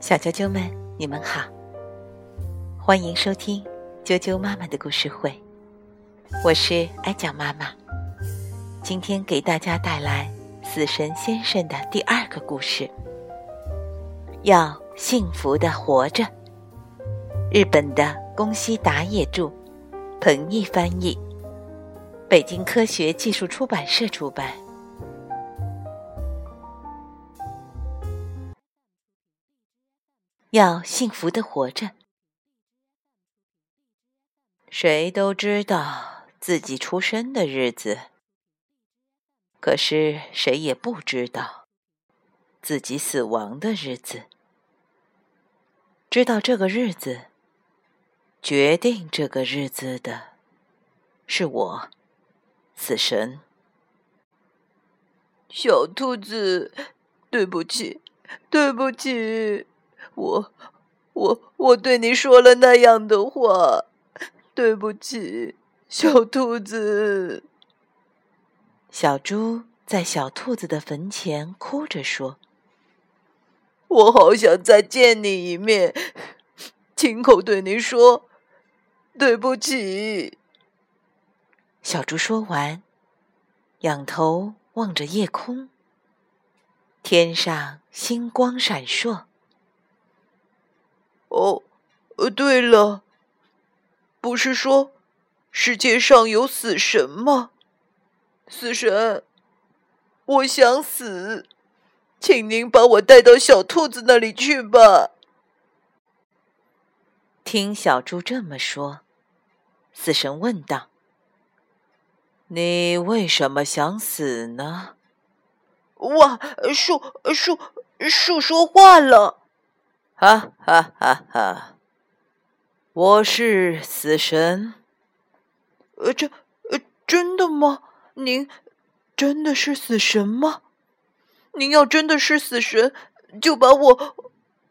小啾啾们，你们好，欢迎收听啾啾妈妈的故事会，我是艾讲妈妈。今天给大家带来死神先生的第二个故事，要幸福的活着。日本的宫西达也著，彭毅翻译，北京科学技术出版社出版。要幸福的活着。谁都知道自己出生的日子，可是谁也不知道自己死亡的日子。知道这个日子，决定这个日子的，是我，死神。小兔子，对不起，对不起。我，我，我对你说了那样的话，对不起，小兔子。小猪在小兔子的坟前哭着说：“我好想再见你一面，亲口对你说对不起。”小猪说完，仰头望着夜空，天上星光闪烁。哦，呃，对了，不是说世界上有死神吗？死神，我想死，请您把我带到小兔子那里去吧。听小猪这么说，死神问道：“你为什么想死呢？”哇，树树树说话了。哈哈哈！哈，我是死神。呃，这呃，真的吗？您真的是死神吗？您要真的是死神，就把我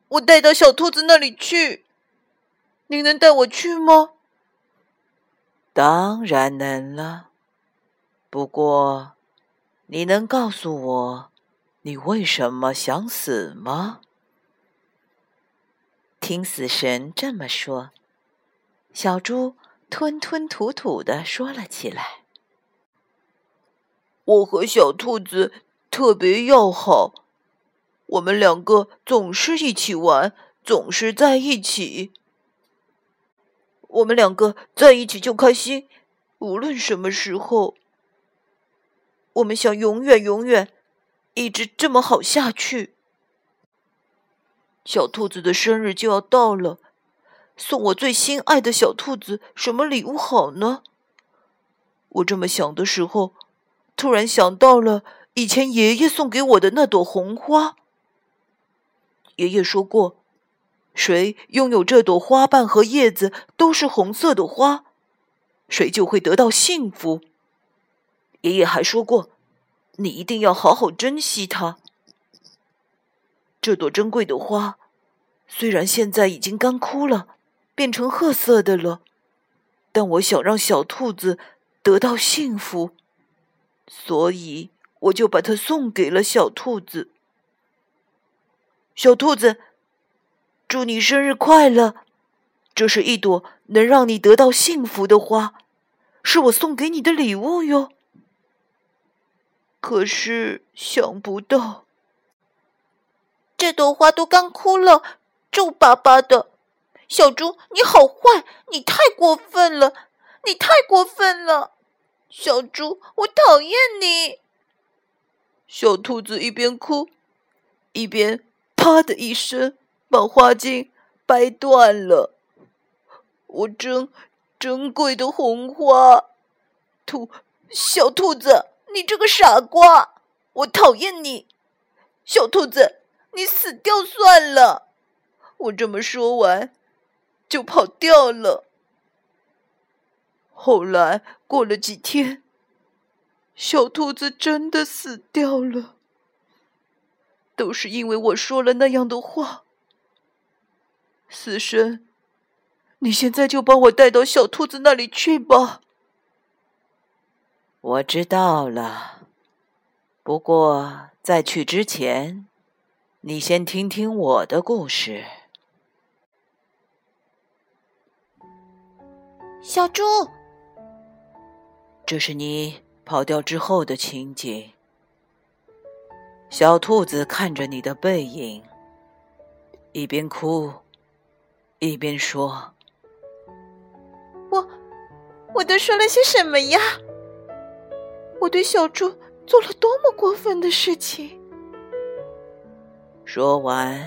我带到小兔子那里去。您能带我去吗？当然能了。不过，你能告诉我，你为什么想死吗？听死神这么说，小猪吞吞吐吐的说了起来：“我和小兔子特别要好，我们两个总是一起玩，总是在一起。我们两个在一起就开心，无论什么时候。我们想永远永远一直这么好下去。”小兔子的生日就要到了，送我最心爱的小兔子什么礼物好呢？我这么想的时候，突然想到了以前爷爷送给我的那朵红花。爷爷说过，谁拥有这朵花瓣和叶子都是红色的花，谁就会得到幸福。爷爷还说过，你一定要好好珍惜它。这朵珍贵的花，虽然现在已经干枯了，变成褐色的了，但我想让小兔子得到幸福，所以我就把它送给了小兔子。小兔子，祝你生日快乐！这是一朵能让你得到幸福的花，是我送给你的礼物哟。可是想不到。这朵花都干枯了，皱巴巴的。小猪，你好坏，你太过分了，你太过分了！小猪，我讨厌你。小兔子一边哭，一边啪的一声把花茎掰断了。我珍珍贵的红花，兔小兔子，你这个傻瓜，我讨厌你，小兔子。你死掉算了！我这么说完，就跑掉了。后来过了几天，小兔子真的死掉了，都是因为我说了那样的话。死神，你现在就把我带到小兔子那里去吧。我知道了，不过在去之前。你先听听我的故事。小猪，这是你跑掉之后的情景。小兔子看着你的背影，一边哭，一边说：“我，我都说了些什么呀？我对小猪做了多么过分的事情？”说完，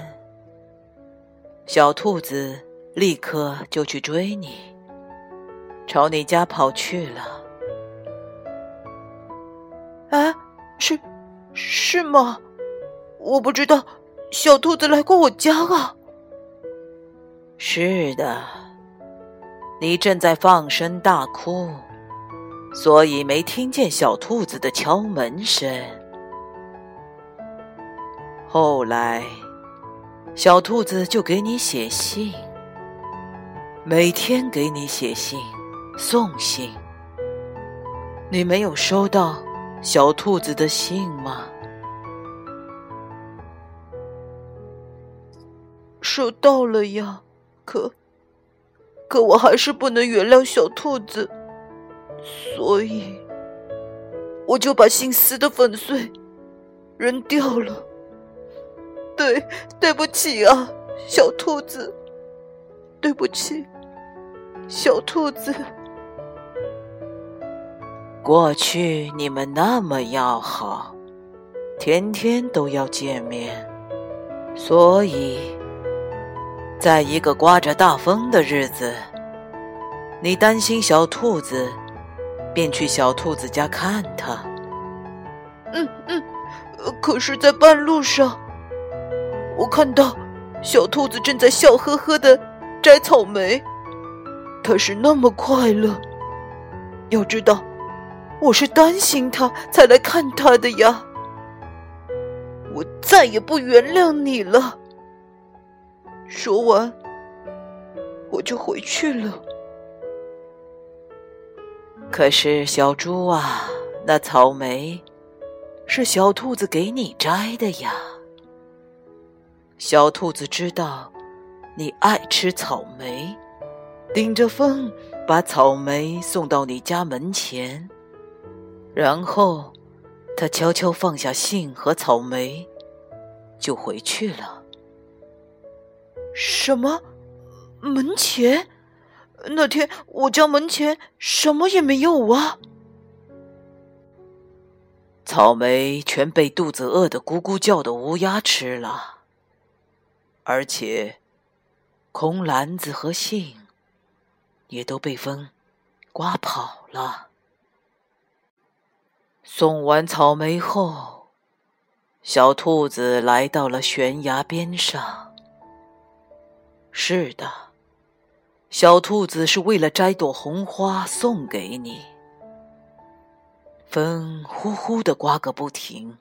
小兔子立刻就去追你，朝你家跑去了。啊，是。是吗？我不知道，小兔子来过我家啊。是的，你正在放声大哭，所以没听见小兔子的敲门声。后来，小兔子就给你写信，每天给你写信、送信。你没有收到？小兔子的信吗？收到了呀，可可我还是不能原谅小兔子，所以我就把信撕得粉碎，扔掉了。对，对不起啊，小兔子，对不起，小兔子。过去你们那么要好，天天都要见面，所以，在一个刮着大风的日子，你担心小兔子，便去小兔子家看它。嗯嗯，可是，在半路上，我看到小兔子正在笑呵呵的摘草莓，它是那么快乐。要知道。我是担心它才来看它的呀，我再也不原谅你了。说完，我就回去了。可是小猪啊，那草莓是小兔子给你摘的呀。小兔子知道你爱吃草莓，顶着风把草莓送到你家门前。然后，他悄悄放下信和草莓，就回去了。什么？门前？那天我家门前什么也没有啊！草莓全被肚子饿得咕咕叫的乌鸦吃了，而且空篮子和信也都被风刮跑了。送完草莓后，小兔子来到了悬崖边上。是的，小兔子是为了摘朵红花送给你。风呼呼的刮个不停，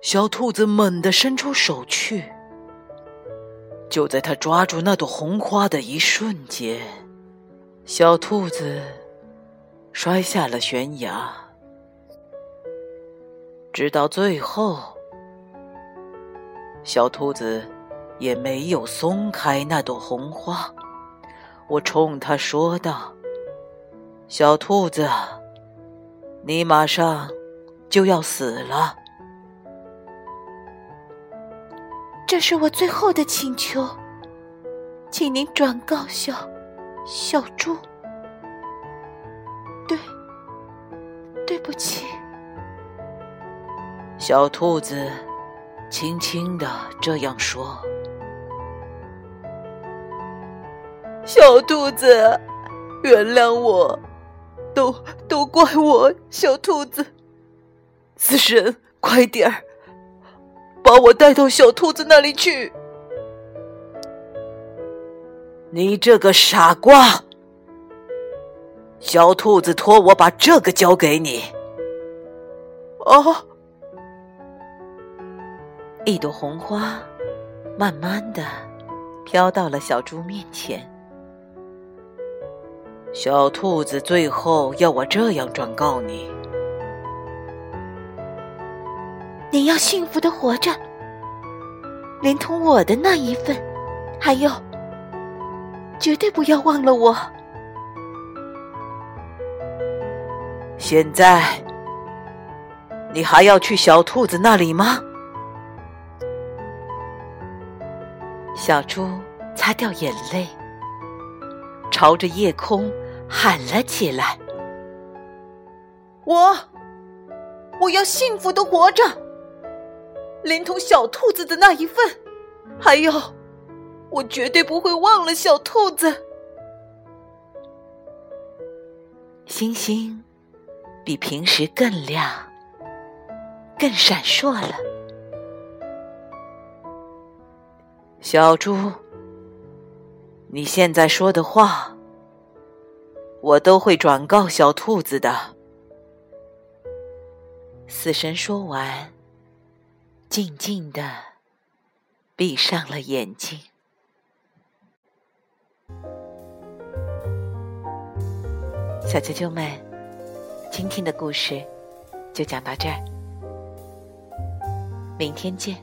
小兔子猛地伸出手去。就在他抓住那朵红花的一瞬间，小兔子摔下了悬崖。直到最后，小兔子也没有松开那朵红花。我冲他说道：“小兔子，你马上就要死了。这是我最后的请求，请您转告小小猪。对，对不起。”小兔子轻轻的这样说：“小兔子，原谅我，都都怪我。小兔子，死神，快点儿，把我带到小兔子那里去。你这个傻瓜！小兔子托我把这个交给你。哦。”一朵红花，慢慢的飘到了小猪面前。小兔子最后要我这样转告你：你要幸福的活着，连同我的那一份，还有，绝对不要忘了我。现在，你还要去小兔子那里吗？小猪擦掉眼泪，朝着夜空喊了起来：“我，我要幸福的活着，连同小兔子的那一份，还有，我绝对不会忘了小兔子。”星星。比平时更亮，更闪烁了。小猪，你现在说的话，我都会转告小兔子的。死神说完，静静的闭上了眼睛。小啾啾们。今天的故事就讲到这儿，明天见。